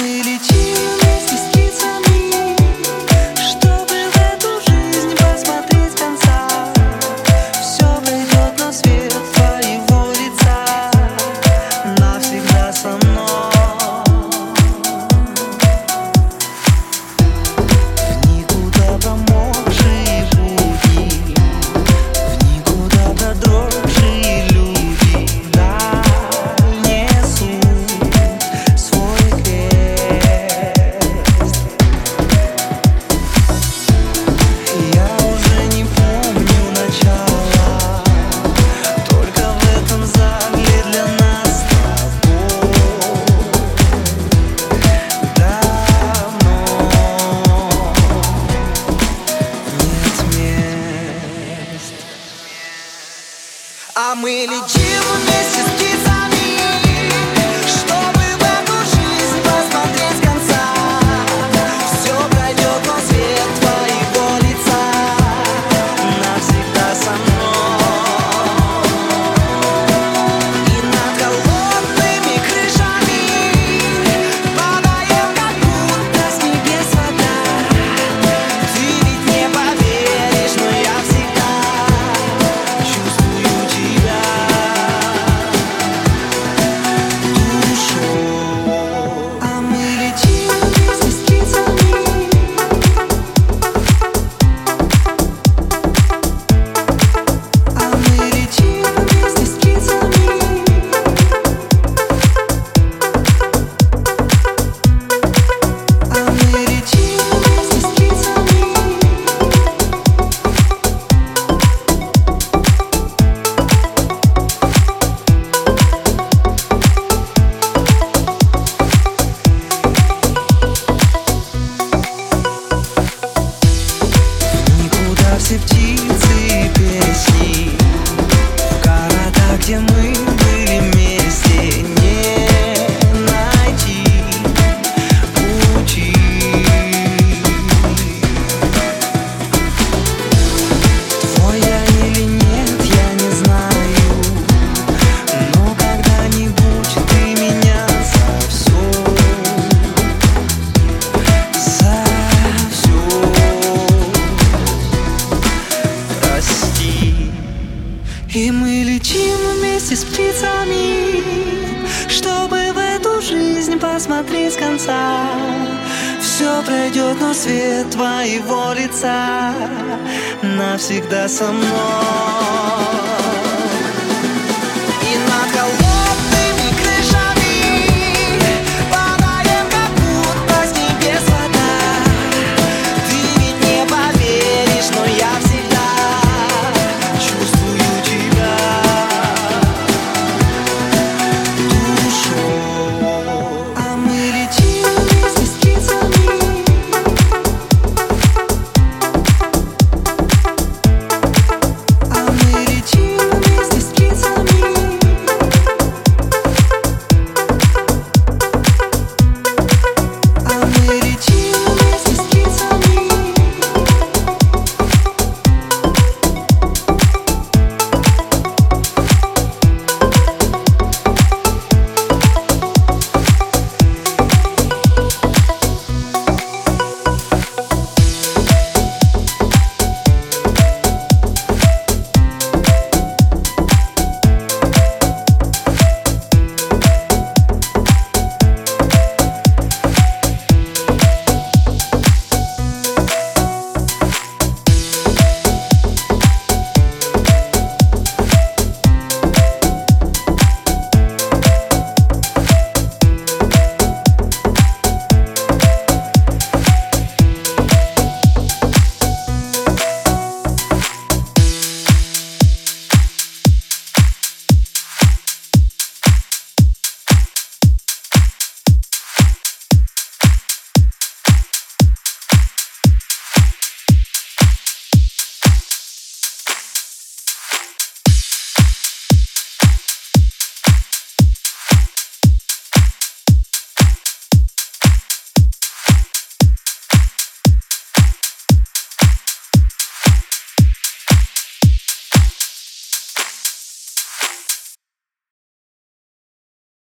мы летим. I'm really посмотри с конца. Все пройдет, но свет твоего лица Навсегда со мной.